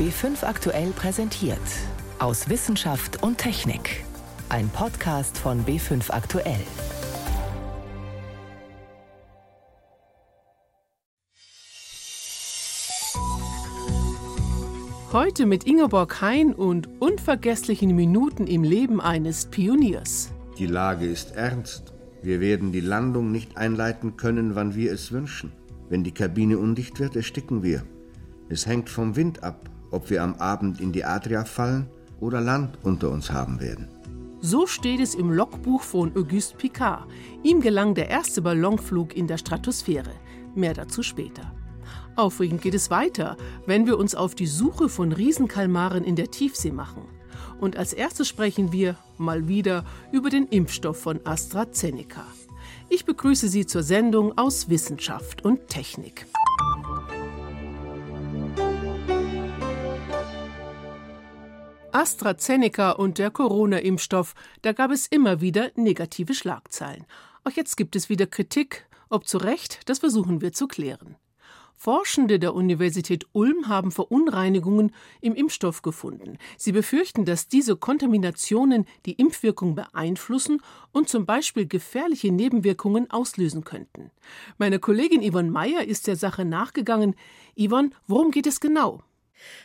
B5 aktuell präsentiert. Aus Wissenschaft und Technik. Ein Podcast von B5 aktuell. Heute mit Ingeborg Hein und unvergesslichen Minuten im Leben eines Pioniers. Die Lage ist ernst. Wir werden die Landung nicht einleiten können, wann wir es wünschen. Wenn die Kabine undicht wird, ersticken wir. Es hängt vom Wind ab, ob wir am Abend in die Adria fallen oder Land unter uns haben werden. So steht es im Logbuch von Auguste Picard. Ihm gelang der erste Ballonflug in der Stratosphäre. Mehr dazu später. Aufregend geht es weiter, wenn wir uns auf die Suche von Riesenkalmaren in der Tiefsee machen. Und als erstes sprechen wir mal wieder über den Impfstoff von AstraZeneca. Ich begrüße Sie zur Sendung aus Wissenschaft und Technik. AstraZeneca und der Corona-Impfstoff, da gab es immer wieder negative Schlagzeilen. Auch jetzt gibt es wieder Kritik. Ob zu Recht, das versuchen wir zu klären. Forschende der Universität Ulm haben Verunreinigungen im Impfstoff gefunden. Sie befürchten, dass diese Kontaminationen die Impfwirkung beeinflussen und zum Beispiel gefährliche Nebenwirkungen auslösen könnten. Meine Kollegin Yvonne Meyer ist der Sache nachgegangen. Yvonne, worum geht es genau?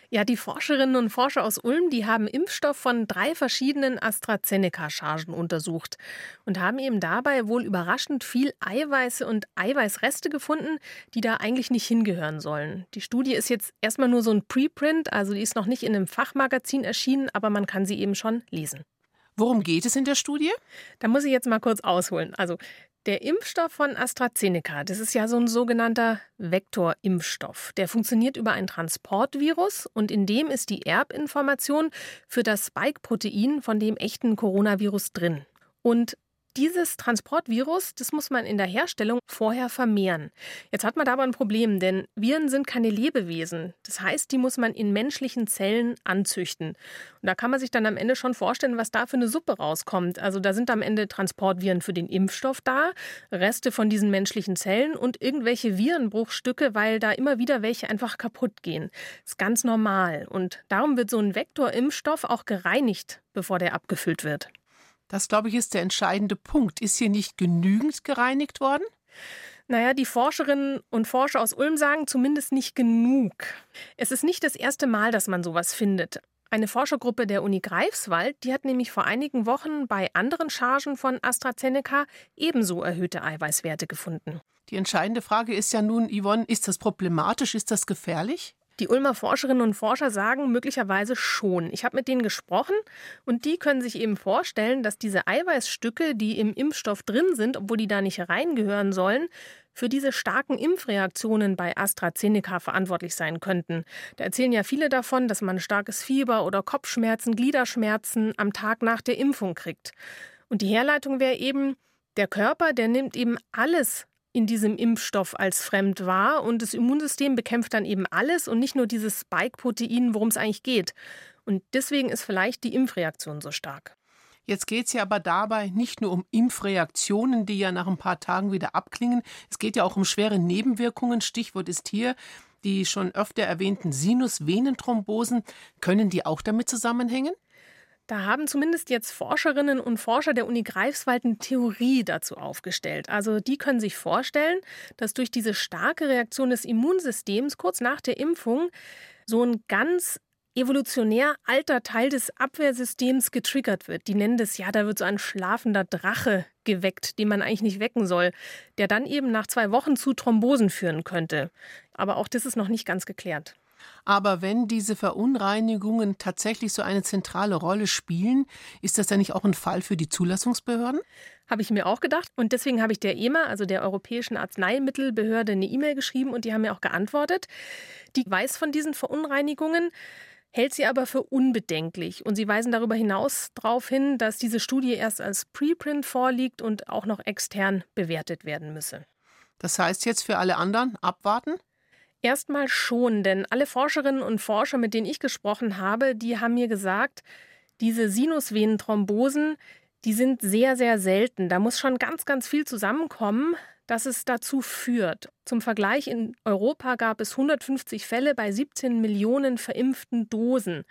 Ja, die Forscherinnen und Forscher aus Ulm, die haben Impfstoff von drei verschiedenen AstraZeneca-Chargen untersucht und haben eben dabei wohl überraschend viel Eiweiße und Eiweißreste gefunden, die da eigentlich nicht hingehören sollen. Die Studie ist jetzt erstmal nur so ein Preprint, also die ist noch nicht in einem Fachmagazin erschienen, aber man kann sie eben schon lesen. Worum geht es in der Studie? Da muss ich jetzt mal kurz ausholen. Also der Impfstoff von AstraZeneca, das ist ja so ein sogenannter Vektorimpfstoff. Der funktioniert über ein Transportvirus und in dem ist die Erbinformation für das Spike-Protein von dem echten Coronavirus drin. Und dieses Transportvirus, das muss man in der Herstellung vorher vermehren. Jetzt hat man da aber ein Problem, denn Viren sind keine Lebewesen. Das heißt, die muss man in menschlichen Zellen anzüchten. Und da kann man sich dann am Ende schon vorstellen, was da für eine Suppe rauskommt. Also da sind am Ende Transportviren für den Impfstoff da, Reste von diesen menschlichen Zellen und irgendwelche Virenbruchstücke, weil da immer wieder welche einfach kaputt gehen. Das ist ganz normal. Und darum wird so ein Vektorimpfstoff auch gereinigt, bevor der abgefüllt wird. Das, glaube ich, ist der entscheidende Punkt. Ist hier nicht genügend gereinigt worden? Naja, die Forscherinnen und Forscher aus Ulm sagen zumindest nicht genug. Es ist nicht das erste Mal, dass man sowas findet. Eine Forschergruppe der Uni Greifswald, die hat nämlich vor einigen Wochen bei anderen Chargen von AstraZeneca ebenso erhöhte Eiweißwerte gefunden. Die entscheidende Frage ist ja nun, Yvonne, ist das problematisch, ist das gefährlich? Die Ulmer Forscherinnen und Forscher sagen möglicherweise schon. Ich habe mit denen gesprochen und die können sich eben vorstellen, dass diese Eiweißstücke, die im Impfstoff drin sind, obwohl die da nicht reingehören sollen, für diese starken Impfreaktionen bei AstraZeneca verantwortlich sein könnten. Da erzählen ja viele davon, dass man starkes Fieber oder Kopfschmerzen, Gliederschmerzen am Tag nach der Impfung kriegt. Und die Herleitung wäre eben, der Körper, der nimmt eben alles in diesem Impfstoff als fremd wahr und das Immunsystem bekämpft dann eben alles und nicht nur dieses Spike-Protein, worum es eigentlich geht. Und deswegen ist vielleicht die Impfreaktion so stark. Jetzt geht es ja aber dabei nicht nur um Impfreaktionen, die ja nach ein paar Tagen wieder abklingen. Es geht ja auch um schwere Nebenwirkungen. Stichwort ist hier die schon öfter erwähnten Sinusvenenthrombosen. Können die auch damit zusammenhängen? Da haben zumindest jetzt Forscherinnen und Forscher der Uni Greifswald eine Theorie dazu aufgestellt. Also die können sich vorstellen, dass durch diese starke Reaktion des Immunsystems kurz nach der Impfung so ein ganz evolutionär alter Teil des Abwehrsystems getriggert wird. Die nennen das ja, da wird so ein schlafender Drache geweckt, den man eigentlich nicht wecken soll, der dann eben nach zwei Wochen zu Thrombosen führen könnte. Aber auch das ist noch nicht ganz geklärt. Aber wenn diese Verunreinigungen tatsächlich so eine zentrale Rolle spielen, ist das dann nicht auch ein Fall für die Zulassungsbehörden? Habe ich mir auch gedacht. Und deswegen habe ich der EMA, also der Europäischen Arzneimittelbehörde, eine E-Mail geschrieben und die haben mir auch geantwortet. Die weiß von diesen Verunreinigungen hält sie aber für unbedenklich. Und sie weisen darüber hinaus darauf hin, dass diese Studie erst als Preprint vorliegt und auch noch extern bewertet werden müsse. Das heißt jetzt für alle anderen abwarten? Erstmal schon, denn alle Forscherinnen und Forscher, mit denen ich gesprochen habe, die haben mir gesagt, diese Sinusvenenthrombosen, die sind sehr, sehr selten. Da muss schon ganz, ganz viel zusammenkommen, dass es dazu führt. Zum Vergleich, in Europa gab es 150 Fälle bei 17 Millionen verimpften Dosen.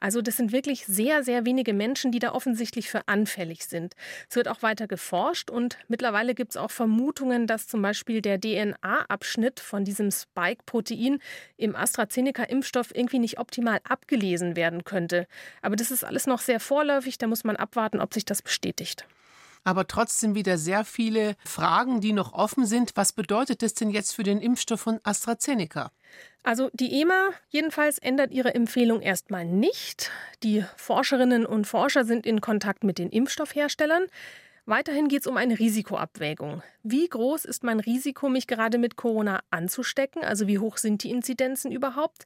Also das sind wirklich sehr, sehr wenige Menschen, die da offensichtlich für anfällig sind. Es wird auch weiter geforscht und mittlerweile gibt es auch Vermutungen, dass zum Beispiel der DNA-Abschnitt von diesem Spike-Protein im AstraZeneca-Impfstoff irgendwie nicht optimal abgelesen werden könnte. Aber das ist alles noch sehr vorläufig, da muss man abwarten, ob sich das bestätigt aber trotzdem wieder sehr viele Fragen, die noch offen sind. Was bedeutet das denn jetzt für den Impfstoff von AstraZeneca? Also die EMA jedenfalls ändert ihre Empfehlung erstmal nicht. Die Forscherinnen und Forscher sind in Kontakt mit den Impfstoffherstellern. Weiterhin geht es um eine Risikoabwägung. Wie groß ist mein Risiko, mich gerade mit Corona anzustecken? Also wie hoch sind die Inzidenzen überhaupt?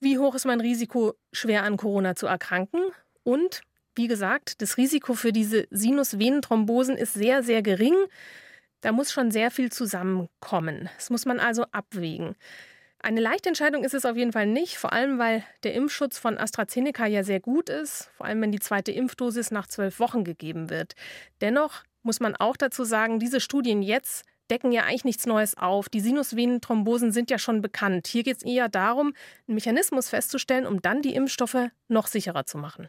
Wie hoch ist mein Risiko, schwer an Corona zu erkranken? Und wie gesagt, das Risiko für diese Sinusvenenthrombosen ist sehr, sehr gering. Da muss schon sehr viel zusammenkommen. Das muss man also abwägen. Eine leichte Entscheidung ist es auf jeden Fall nicht, vor allem weil der Impfschutz von AstraZeneca ja sehr gut ist, vor allem wenn die zweite Impfdosis nach zwölf Wochen gegeben wird. Dennoch muss man auch dazu sagen, diese Studien jetzt decken ja eigentlich nichts Neues auf. Die Sinusvenenthrombosen sind ja schon bekannt. Hier geht es eher darum, einen Mechanismus festzustellen, um dann die Impfstoffe noch sicherer zu machen.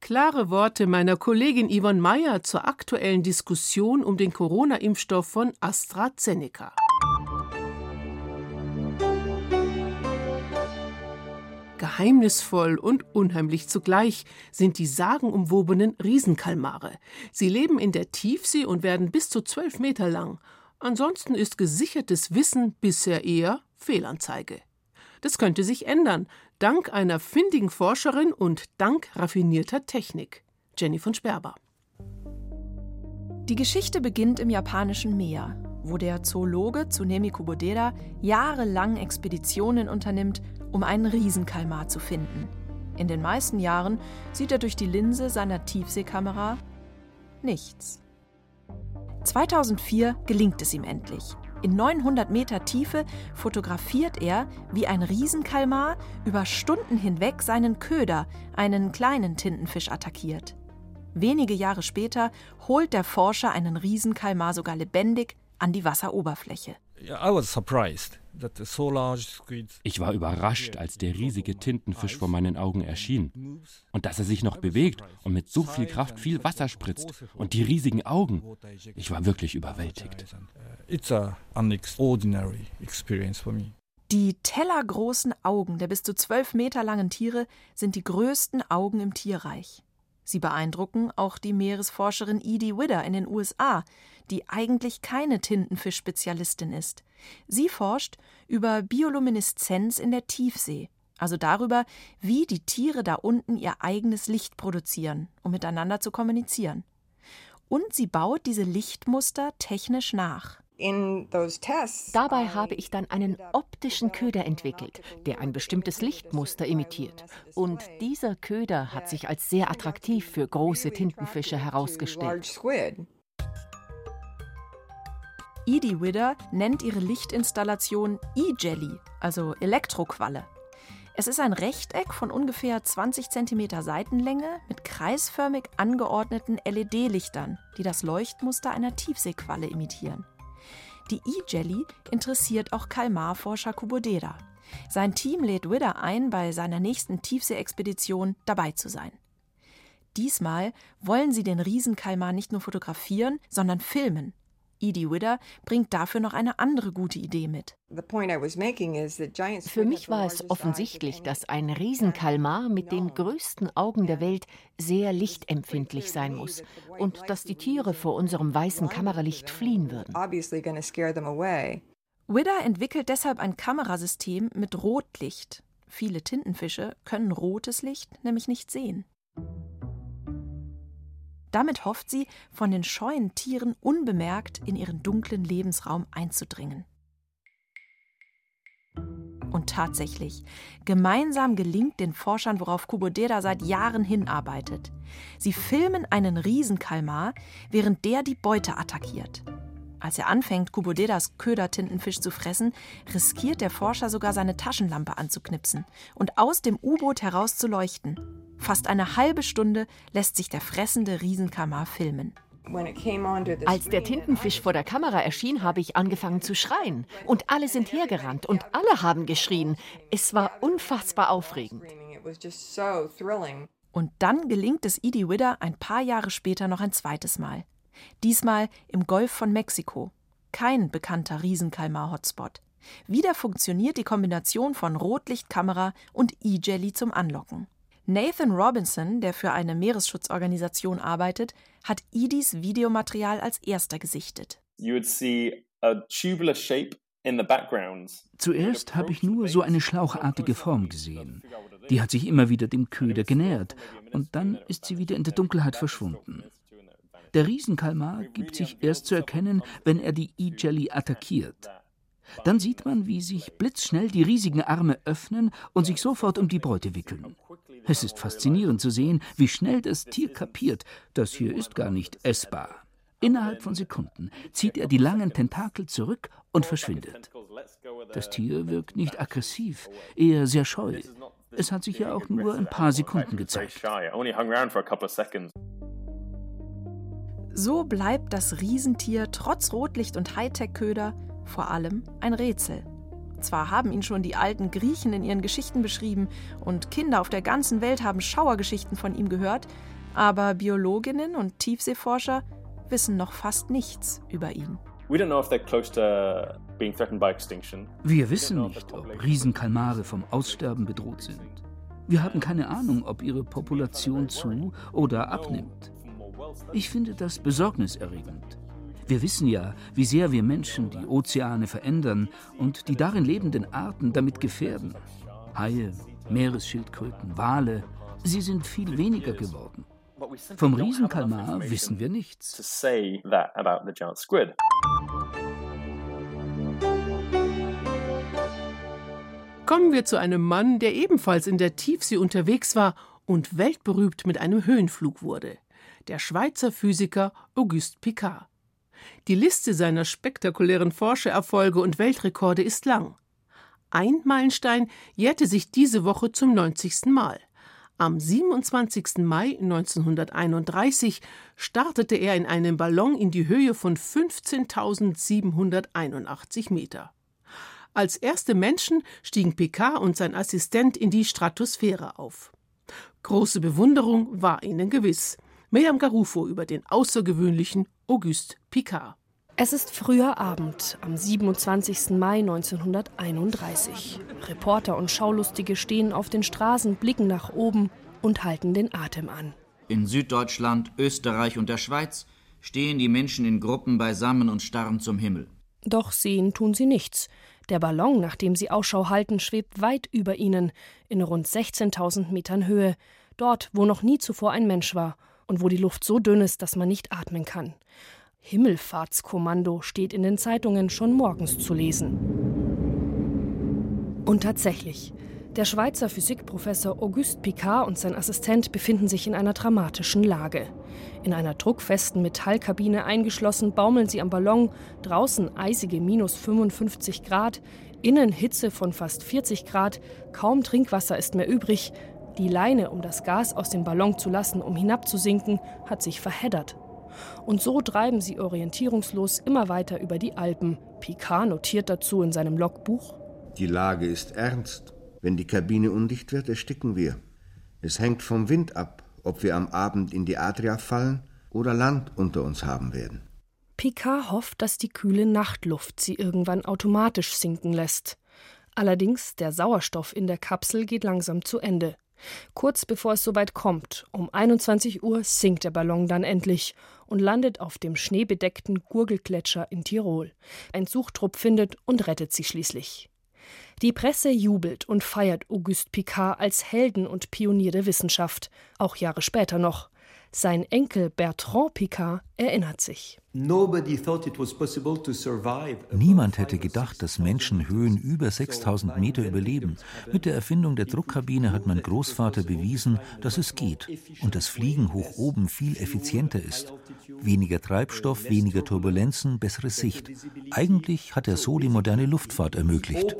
Klare Worte meiner Kollegin Yvonne Meyer zur aktuellen Diskussion um den Corona-Impfstoff von AstraZeneca. Geheimnisvoll und unheimlich zugleich sind die sagenumwobenen Riesenkalmare. Sie leben in der Tiefsee und werden bis zu zwölf Meter lang. Ansonsten ist gesichertes Wissen bisher eher Fehlanzeige. Das könnte sich ändern, dank einer findigen Forscherin und dank raffinierter Technik. Jenny von Sperber. Die Geschichte beginnt im japanischen Meer, wo der Zoologe Tsunemi Kubodera jahrelang Expeditionen unternimmt, um einen Riesenkalmar zu finden. In den meisten Jahren sieht er durch die Linse seiner Tiefseekamera nichts. 2004 gelingt es ihm endlich. In 900 Meter Tiefe fotografiert er, wie ein Riesenkalmar über Stunden hinweg seinen Köder, einen kleinen Tintenfisch, attackiert. Wenige Jahre später holt der Forscher einen Riesenkalmar sogar lebendig an die Wasseroberfläche. Ich war überrascht, als der riesige Tintenfisch vor meinen Augen erschien. Und dass er sich noch bewegt und mit so viel Kraft viel Wasser spritzt. Und die riesigen Augen. Ich war wirklich überwältigt. Die tellergroßen Augen der bis zu zwölf Meter langen Tiere sind die größten Augen im Tierreich. Sie beeindrucken auch die Meeresforscherin Edie Widder in den USA, die eigentlich keine Tintenfisch-Spezialistin ist. Sie forscht über Biolumineszenz in der Tiefsee, also darüber, wie die Tiere da unten ihr eigenes Licht produzieren, um miteinander zu kommunizieren. Und sie baut diese Lichtmuster technisch nach. Dabei habe ich dann einen optischen Köder entwickelt, der ein bestimmtes Lichtmuster imitiert. Und dieser Köder hat sich als sehr attraktiv für große Tintenfische herausgestellt. Edie Widder nennt ihre Lichtinstallation E-Jelly, also Elektroqualle. Es ist ein Rechteck von ungefähr 20 cm Seitenlänge mit kreisförmig angeordneten LED-Lichtern, die das Leuchtmuster einer Tiefseequalle imitieren. Die E-Jelly interessiert auch Kalmarforscher Kubodera. Sein Team lädt Widder ein, bei seiner nächsten Tiefseeexpedition dabei zu sein. Diesmal wollen sie den Riesenkalmar nicht nur fotografieren, sondern filmen Edie Widder bringt dafür noch eine andere gute Idee mit. Für mich war es offensichtlich, dass ein Riesenkalmar mit den größten Augen der Welt sehr lichtempfindlich sein muss und dass die Tiere vor unserem weißen Kameralicht fliehen würden. Widder entwickelt deshalb ein Kamerasystem mit Rotlicht. Viele Tintenfische können rotes Licht nämlich nicht sehen. Damit hofft sie, von den scheuen Tieren unbemerkt in ihren dunklen Lebensraum einzudringen. Und tatsächlich, gemeinsam gelingt den Forschern, worauf Kubodera seit Jahren hinarbeitet. Sie filmen einen Riesenkalmar, während der die Beute attackiert. Als er anfängt, Kuboderas Ködertintenfisch zu fressen, riskiert der Forscher sogar seine Taschenlampe anzuknipsen und aus dem U-Boot heraus zu leuchten. Fast eine halbe Stunde lässt sich der fressende Riesenkamar filmen. Als der Tintenfisch vor der Kamera erschien, habe ich angefangen zu schreien. Und alle sind hergerannt und alle haben geschrien. Es war unfassbar aufregend. Und dann gelingt es Edie Widder ein paar Jahre später noch ein zweites Mal. Diesmal im Golf von Mexiko. Kein bekannter Riesenkalmar-Hotspot. Wieder funktioniert die Kombination von Rotlichtkamera und E-Jelly zum Anlocken. Nathan Robinson, der für eine Meeresschutzorganisation arbeitet, hat Edis Videomaterial als erster gesichtet. Zuerst habe ich nur so eine schlauchartige Form gesehen. Die hat sich immer wieder dem Köder genähert und dann ist sie wieder in der Dunkelheit verschwunden. Der Riesenkalmar gibt sich erst zu erkennen, wenn er die E-Jelly attackiert. Dann sieht man, wie sich blitzschnell die riesigen Arme öffnen und sich sofort um die Beute wickeln. Es ist faszinierend zu sehen, wie schnell das Tier kapiert, das hier ist gar nicht essbar. Innerhalb von Sekunden zieht er die langen Tentakel zurück und verschwindet. Das Tier wirkt nicht aggressiv, eher sehr scheu. Es hat sich ja auch nur ein paar Sekunden gezeigt. So bleibt das Riesentier trotz Rotlicht und Hightech-Köder vor allem ein Rätsel. Zwar haben ihn schon die alten Griechen in ihren Geschichten beschrieben und Kinder auf der ganzen Welt haben Schauergeschichten von ihm gehört, aber Biologinnen und Tiefseeforscher wissen noch fast nichts über ihn. Wir wissen nicht, ob Riesenkalmare vom Aussterben bedroht sind. Wir haben keine Ahnung, ob ihre Population zu oder abnimmt. Ich finde das besorgniserregend. Wir wissen ja, wie sehr wir Menschen die Ozeane verändern und die darin lebenden Arten damit gefährden. Haie, Meeresschildkröten, Wale, sie sind viel weniger geworden. Vom Riesenkalmar wissen wir nichts. Kommen wir zu einem Mann, der ebenfalls in der Tiefsee unterwegs war und weltberühmt mit einem Höhenflug wurde. Der Schweizer Physiker Auguste Picard. Die Liste seiner spektakulären Forschererfolge und Weltrekorde ist lang. Ein Meilenstein jährte sich diese Woche zum 90. Mal. Am 27. Mai 1931 startete er in einem Ballon in die Höhe von 15.781 Meter. Als erste Menschen stiegen Picard und sein Assistent in die Stratosphäre auf. Große Bewunderung war ihnen gewiss. Miriam Garufo über den außergewöhnlichen Auguste Picard. Es ist früher Abend am 27. Mai 1931. Reporter und Schaulustige stehen auf den Straßen, blicken nach oben und halten den Atem an. In Süddeutschland, Österreich und der Schweiz stehen die Menschen in Gruppen beisammen und starren zum Himmel. Doch sehen tun sie nichts. Der Ballon, nach dem sie Ausschau halten, schwebt weit über ihnen, in rund 16.000 Metern Höhe, dort, wo noch nie zuvor ein Mensch war und wo die Luft so dünn ist, dass man nicht atmen kann. Himmelfahrtskommando steht in den Zeitungen schon morgens zu lesen. Und tatsächlich, der Schweizer Physikprofessor Auguste Picard und sein Assistent befinden sich in einer dramatischen Lage. In einer druckfesten Metallkabine eingeschlossen baumeln sie am Ballon, draußen eisige minus 55 Grad, innen Hitze von fast 40 Grad, kaum Trinkwasser ist mehr übrig, die Leine, um das Gas aus dem Ballon zu lassen, um hinabzusinken, hat sich verheddert. Und so treiben sie orientierungslos immer weiter über die Alpen. Picard notiert dazu in seinem Logbuch: Die Lage ist ernst. Wenn die Kabine undicht wird, ersticken wir. Es hängt vom Wind ab, ob wir am Abend in die Adria fallen oder Land unter uns haben werden. Picard hofft, dass die kühle Nachtluft sie irgendwann automatisch sinken lässt. Allerdings, der Sauerstoff in der Kapsel geht langsam zu Ende. Kurz bevor es soweit kommt, um 21 Uhr sinkt der Ballon dann endlich und landet auf dem schneebedeckten Gurgelgletscher in Tirol. Ein Suchtrupp findet und rettet sie schließlich. Die Presse jubelt und feiert Auguste Picard als Helden und Pionier der Wissenschaft, auch Jahre später noch. Sein Enkel Bertrand Picard erinnert sich. Niemand hätte gedacht, dass Menschen Höhen über 6000 Meter überleben. Mit der Erfindung der Druckkabine hat mein Großvater bewiesen, dass es geht und das Fliegen hoch oben viel effizienter ist. Weniger Treibstoff, weniger Turbulenzen, bessere Sicht. Eigentlich hat er so die moderne Luftfahrt ermöglicht.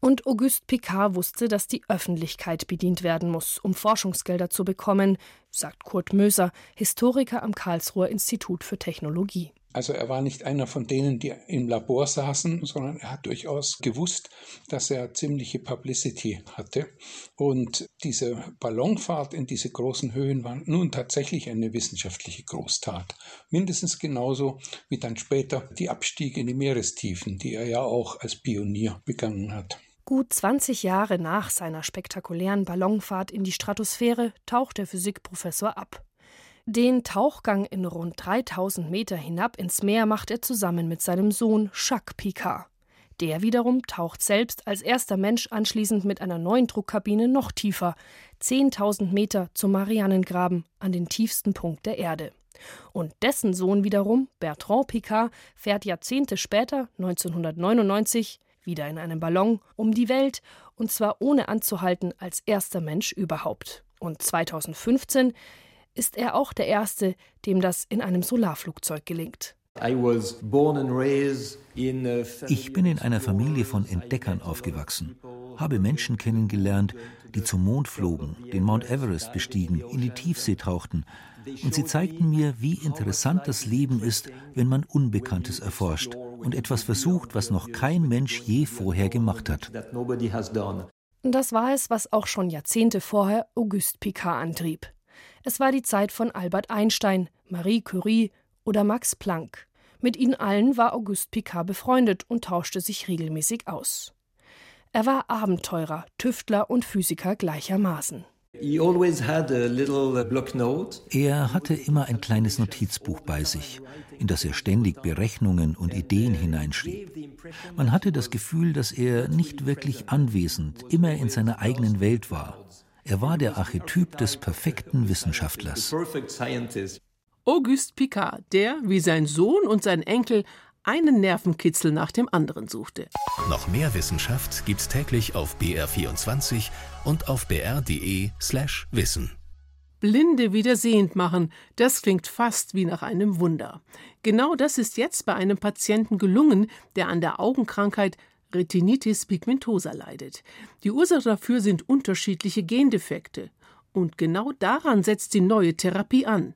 Und Auguste Picard wusste, dass die Öffentlichkeit bedient werden muss, um Forschungsgelder zu bekommen. Sagt Kurt Möser, Historiker am Karlsruher Institut für Technologie. Also er war nicht einer von denen, die im Labor saßen, sondern er hat durchaus gewusst, dass er ziemliche Publicity hatte. Und diese Ballonfahrt in diese großen Höhen war nun tatsächlich eine wissenschaftliche Großtat. Mindestens genauso wie dann später die Abstiege in die Meerestiefen, die er ja auch als Pionier begangen hat. Gut 20 Jahre nach seiner spektakulären Ballonfahrt in die Stratosphäre taucht der Physikprofessor ab. Den Tauchgang in rund 3000 Meter hinab ins Meer macht er zusammen mit seinem Sohn Jacques Picard. Der wiederum taucht selbst als erster Mensch anschließend mit einer neuen Druckkabine noch tiefer, 10.000 Meter zum Marianengraben, an den tiefsten Punkt der Erde. Und dessen Sohn wiederum, Bertrand Picard, fährt Jahrzehnte später, 1999, wieder in einem Ballon um die Welt, und zwar ohne anzuhalten als erster Mensch überhaupt. Und 2015 ist er auch der Erste, dem das in einem Solarflugzeug gelingt. Ich bin in einer Familie von Entdeckern aufgewachsen, habe Menschen kennengelernt, die zum Mond flogen, den Mount Everest bestiegen, in die Tiefsee tauchten. Und sie zeigten mir, wie interessant das Leben ist, wenn man Unbekanntes erforscht und etwas versucht, was noch kein Mensch je vorher gemacht hat. Das war es, was auch schon Jahrzehnte vorher Auguste Picard antrieb. Es war die Zeit von Albert Einstein, Marie Curie oder Max Planck. Mit ihnen allen war Auguste Picard befreundet und tauschte sich regelmäßig aus. Er war Abenteurer, Tüftler und Physiker gleichermaßen. Er hatte immer ein kleines Notizbuch bei sich, in das er ständig Berechnungen und Ideen hineinschrieb. Man hatte das Gefühl, dass er nicht wirklich anwesend, immer in seiner eigenen Welt war. Er war der Archetyp des perfekten Wissenschaftlers. Auguste Picard, der, wie sein Sohn und sein Enkel, einen Nervenkitzel nach dem anderen suchte. Noch mehr Wissenschaft gibt's täglich auf BR24 und auf br.de/slash wissen. Blinde wieder sehend machen, das klingt fast wie nach einem Wunder. Genau das ist jetzt bei einem Patienten gelungen, der an der Augenkrankheit Retinitis pigmentosa leidet. Die Ursache dafür sind unterschiedliche Gendefekte. Und genau daran setzt die neue Therapie an.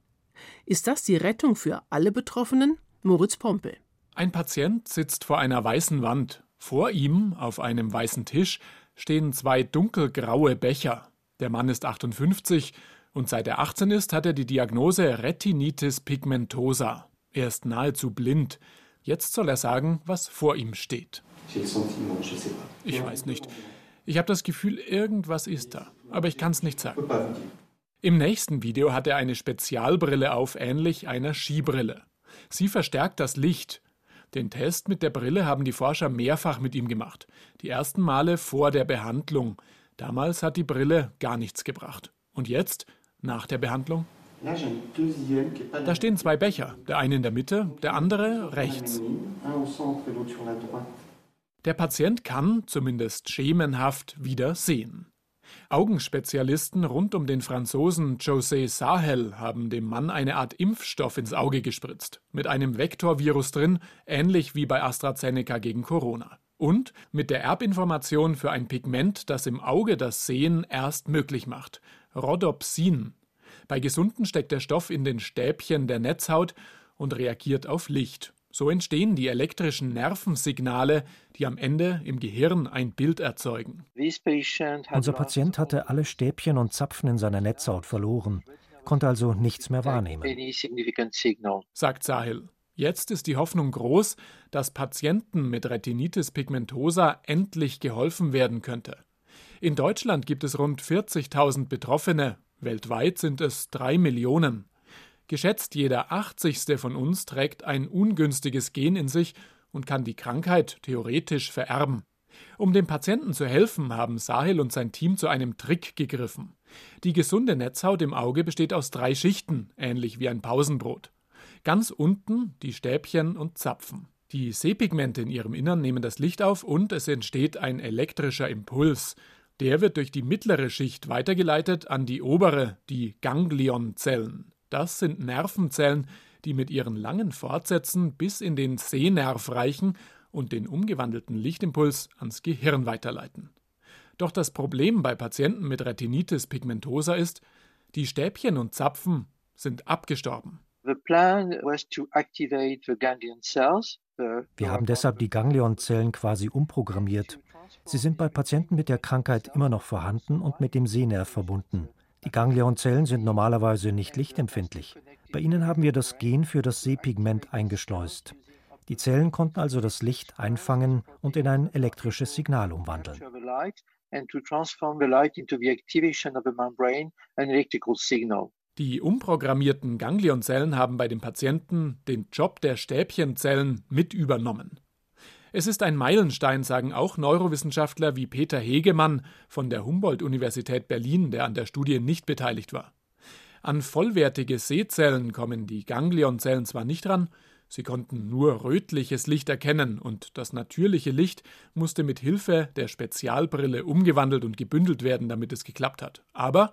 Ist das die Rettung für alle Betroffenen? Moritz Pompe. Ein Patient sitzt vor einer weißen Wand. Vor ihm, auf einem weißen Tisch, stehen zwei dunkelgraue Becher. Der Mann ist 58 und seit er 18 ist, hat er die Diagnose Retinitis pigmentosa. Er ist nahezu blind. Jetzt soll er sagen, was vor ihm steht. Ich weiß nicht. Ich habe das Gefühl, irgendwas ist da, aber ich kann es nicht sagen. Im nächsten Video hat er eine Spezialbrille auf, ähnlich einer Skibrille. Sie verstärkt das Licht. Den Test mit der Brille haben die Forscher mehrfach mit ihm gemacht. Die ersten Male vor der Behandlung. Damals hat die Brille gar nichts gebracht. Und jetzt, nach der Behandlung? Da stehen zwei Becher, der eine in der Mitte, der andere rechts. Der Patient kann, zumindest schemenhaft, wieder sehen. Augenspezialisten rund um den Franzosen José Sahel haben dem Mann eine Art Impfstoff ins Auge gespritzt, mit einem Vektorvirus drin, ähnlich wie bei AstraZeneca gegen Corona. Und mit der Erbinformation für ein Pigment, das im Auge das Sehen erst möglich macht, Rhodopsin. Bei Gesunden steckt der Stoff in den Stäbchen der Netzhaut und reagiert auf Licht. So entstehen die elektrischen Nervensignale, die am Ende im Gehirn ein Bild erzeugen. Unser Patient hatte alle Stäbchen und Zapfen in seiner Netzhaut verloren, konnte also nichts mehr wahrnehmen. Sagt Sahil. Jetzt ist die Hoffnung groß, dass Patienten mit Retinitis pigmentosa endlich geholfen werden könnte. In Deutschland gibt es rund 40.000 Betroffene, weltweit sind es drei Millionen. Geschätzt jeder 80. von uns trägt ein ungünstiges Gen in sich und kann die Krankheit theoretisch vererben. Um dem Patienten zu helfen, haben Sahil und sein Team zu einem Trick gegriffen. Die gesunde Netzhaut im Auge besteht aus drei Schichten, ähnlich wie ein Pausenbrot. Ganz unten die Stäbchen und Zapfen. Die Sehpigmente in ihrem Innern nehmen das Licht auf und es entsteht ein elektrischer Impuls. Der wird durch die mittlere Schicht weitergeleitet an die obere, die Ganglionzellen. Das sind Nervenzellen, die mit ihren langen Fortsätzen bis in den Sehnerv reichen und den umgewandelten Lichtimpuls ans Gehirn weiterleiten. Doch das Problem bei Patienten mit Retinitis pigmentosa ist, Die Stäbchen und Zapfen sind abgestorben. Wir haben deshalb die Ganglionzellen quasi umprogrammiert. Sie sind bei Patienten mit der Krankheit immer noch vorhanden und mit dem Sehnerv verbunden. Die Ganglionzellen sind normalerweise nicht lichtempfindlich. Bei ihnen haben wir das Gen für das Sehpigment eingeschleust. Die Zellen konnten also das Licht einfangen und in ein elektrisches Signal umwandeln. Die umprogrammierten Ganglionzellen haben bei den Patienten den Job der Stäbchenzellen mit übernommen. Es ist ein Meilenstein, sagen auch Neurowissenschaftler wie Peter Hegemann von der Humboldt-Universität Berlin, der an der Studie nicht beteiligt war. An vollwertige Sehzellen kommen die Ganglionzellen zwar nicht ran, sie konnten nur rötliches Licht erkennen und das natürliche Licht musste mit Hilfe der Spezialbrille umgewandelt und gebündelt werden, damit es geklappt hat. Aber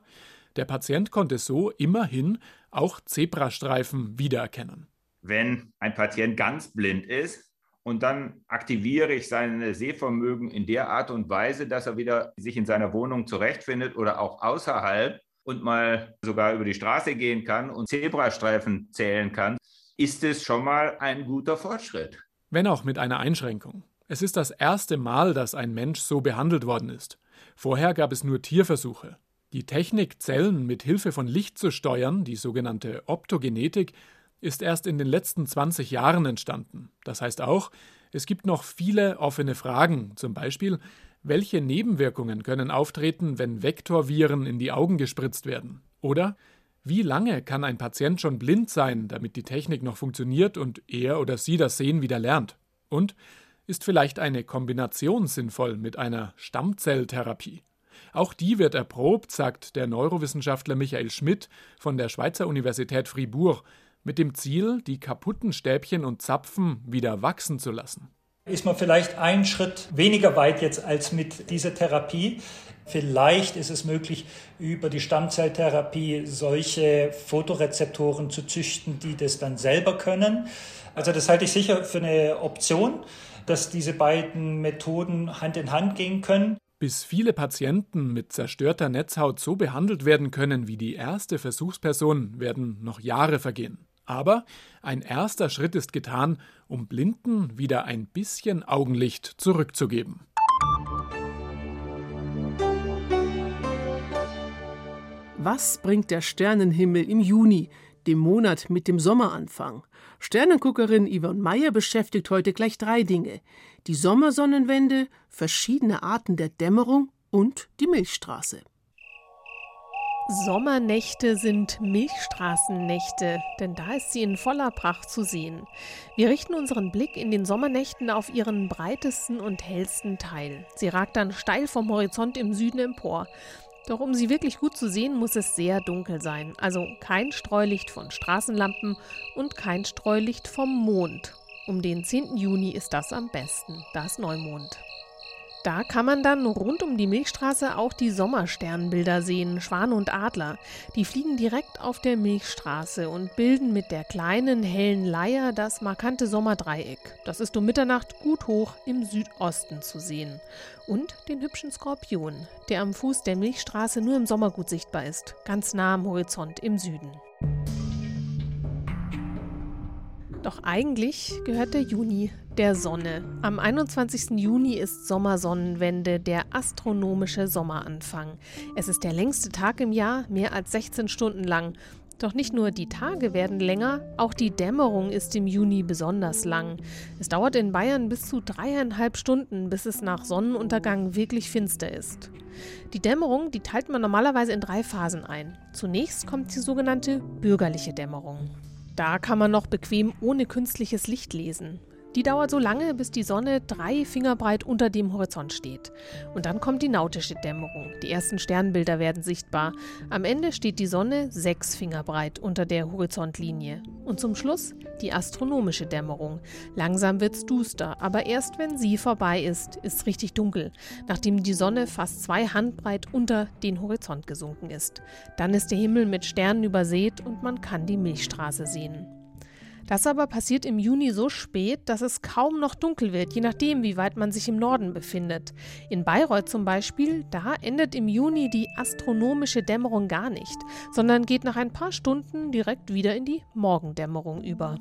der Patient konnte so immerhin auch Zebrastreifen wiedererkennen. Wenn ein Patient ganz blind ist, und dann aktiviere ich sein Sehvermögen in der Art und Weise, dass er wieder sich in seiner Wohnung zurechtfindet oder auch außerhalb und mal sogar über die Straße gehen kann und Zebrastreifen zählen kann, ist es schon mal ein guter Fortschritt. Wenn auch mit einer Einschränkung. Es ist das erste Mal, dass ein Mensch so behandelt worden ist. Vorher gab es nur Tierversuche. Die Technik, Zellen mit Hilfe von Licht zu steuern, die sogenannte Optogenetik, ist erst in den letzten 20 Jahren entstanden. Das heißt auch, es gibt noch viele offene Fragen, zum Beispiel, welche Nebenwirkungen können auftreten, wenn Vektorviren in die Augen gespritzt werden? Oder wie lange kann ein Patient schon blind sein, damit die Technik noch funktioniert und er oder sie das Sehen wieder lernt? Und ist vielleicht eine Kombination sinnvoll mit einer Stammzelltherapie? Auch die wird erprobt, sagt der Neurowissenschaftler Michael Schmidt von der Schweizer Universität Fribourg, mit dem Ziel, die kaputten Stäbchen und Zapfen wieder wachsen zu lassen. Ist man vielleicht einen Schritt weniger weit jetzt als mit dieser Therapie? Vielleicht ist es möglich, über die Stammzelltherapie solche Fotorezeptoren zu züchten, die das dann selber können. Also das halte ich sicher für eine Option, dass diese beiden Methoden Hand in Hand gehen können. Bis viele Patienten mit zerstörter Netzhaut so behandelt werden können wie die erste Versuchsperson, werden noch Jahre vergehen. Aber ein erster Schritt ist getan, um Blinden wieder ein bisschen Augenlicht zurückzugeben. Was bringt der Sternenhimmel im Juni, dem Monat mit dem Sommeranfang? Sternenguckerin Yvonne Meyer beschäftigt heute gleich drei Dinge: die Sommersonnenwende, verschiedene Arten der Dämmerung und die Milchstraße. Sommernächte sind Milchstraßennächte, denn da ist sie in voller Pracht zu sehen. Wir richten unseren Blick in den Sommernächten auf ihren breitesten und hellsten Teil. Sie ragt dann steil vom Horizont im Süden empor. Doch um sie wirklich gut zu sehen, muss es sehr dunkel sein. Also kein Streulicht von Straßenlampen und kein Streulicht vom Mond. Um den 10. Juni ist das am besten. Da ist Neumond. Da kann man dann rund um die Milchstraße auch die Sommersternbilder sehen, Schwan und Adler. Die fliegen direkt auf der Milchstraße und bilden mit der kleinen hellen Leier das markante Sommerdreieck. Das ist um Mitternacht gut hoch im Südosten zu sehen. Und den hübschen Skorpion, der am Fuß der Milchstraße nur im Sommer gut sichtbar ist, ganz nah am Horizont im Süden. Doch eigentlich gehört der Juni der Sonne. Am 21. Juni ist Sommersonnenwende, der astronomische Sommeranfang. Es ist der längste Tag im Jahr, mehr als 16 Stunden lang. Doch nicht nur die Tage werden länger, auch die Dämmerung ist im Juni besonders lang. Es dauert in Bayern bis zu dreieinhalb Stunden, bis es nach Sonnenuntergang wirklich finster ist. Die Dämmerung, die teilt man normalerweise in drei Phasen ein. Zunächst kommt die sogenannte bürgerliche Dämmerung. Da kann man noch bequem ohne künstliches Licht lesen. Die dauert so lange, bis die Sonne drei Finger breit unter dem Horizont steht. Und dann kommt die nautische Dämmerung. Die ersten Sternbilder werden sichtbar. Am Ende steht die Sonne sechs Finger breit unter der Horizontlinie. Und zum Schluss die astronomische Dämmerung. Langsam wird's duster, aber erst wenn sie vorbei ist, ist's richtig dunkel, nachdem die Sonne fast zwei Handbreit unter den Horizont gesunken ist. Dann ist der Himmel mit Sternen übersät und man kann die Milchstraße sehen. Das aber passiert im Juni so spät, dass es kaum noch dunkel wird, je nachdem, wie weit man sich im Norden befindet. In Bayreuth zum Beispiel, da endet im Juni die astronomische Dämmerung gar nicht, sondern geht nach ein paar Stunden direkt wieder in die Morgendämmerung über.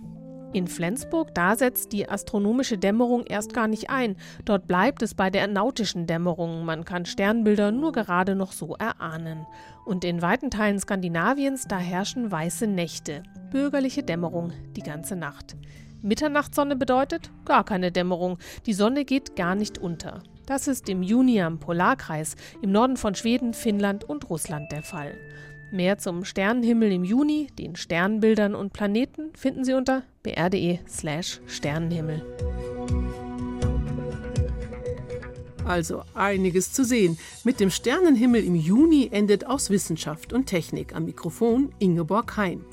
In Flensburg, da setzt die astronomische Dämmerung erst gar nicht ein. Dort bleibt es bei der nautischen Dämmerung. Man kann Sternbilder nur gerade noch so erahnen. Und in weiten Teilen Skandinaviens, da herrschen weiße Nächte. Bürgerliche Dämmerung die ganze Nacht. Mitternachtssonne bedeutet gar keine Dämmerung. Die Sonne geht gar nicht unter. Das ist im Juni am Polarkreis, im Norden von Schweden, Finnland und Russland der Fall. Mehr zum Sternenhimmel im Juni, den Sternbildern und Planeten finden Sie unter br.de/slash Sternenhimmel. Also einiges zu sehen. Mit dem Sternenhimmel im Juni endet aus Wissenschaft und Technik. Am Mikrofon Ingeborg Hein.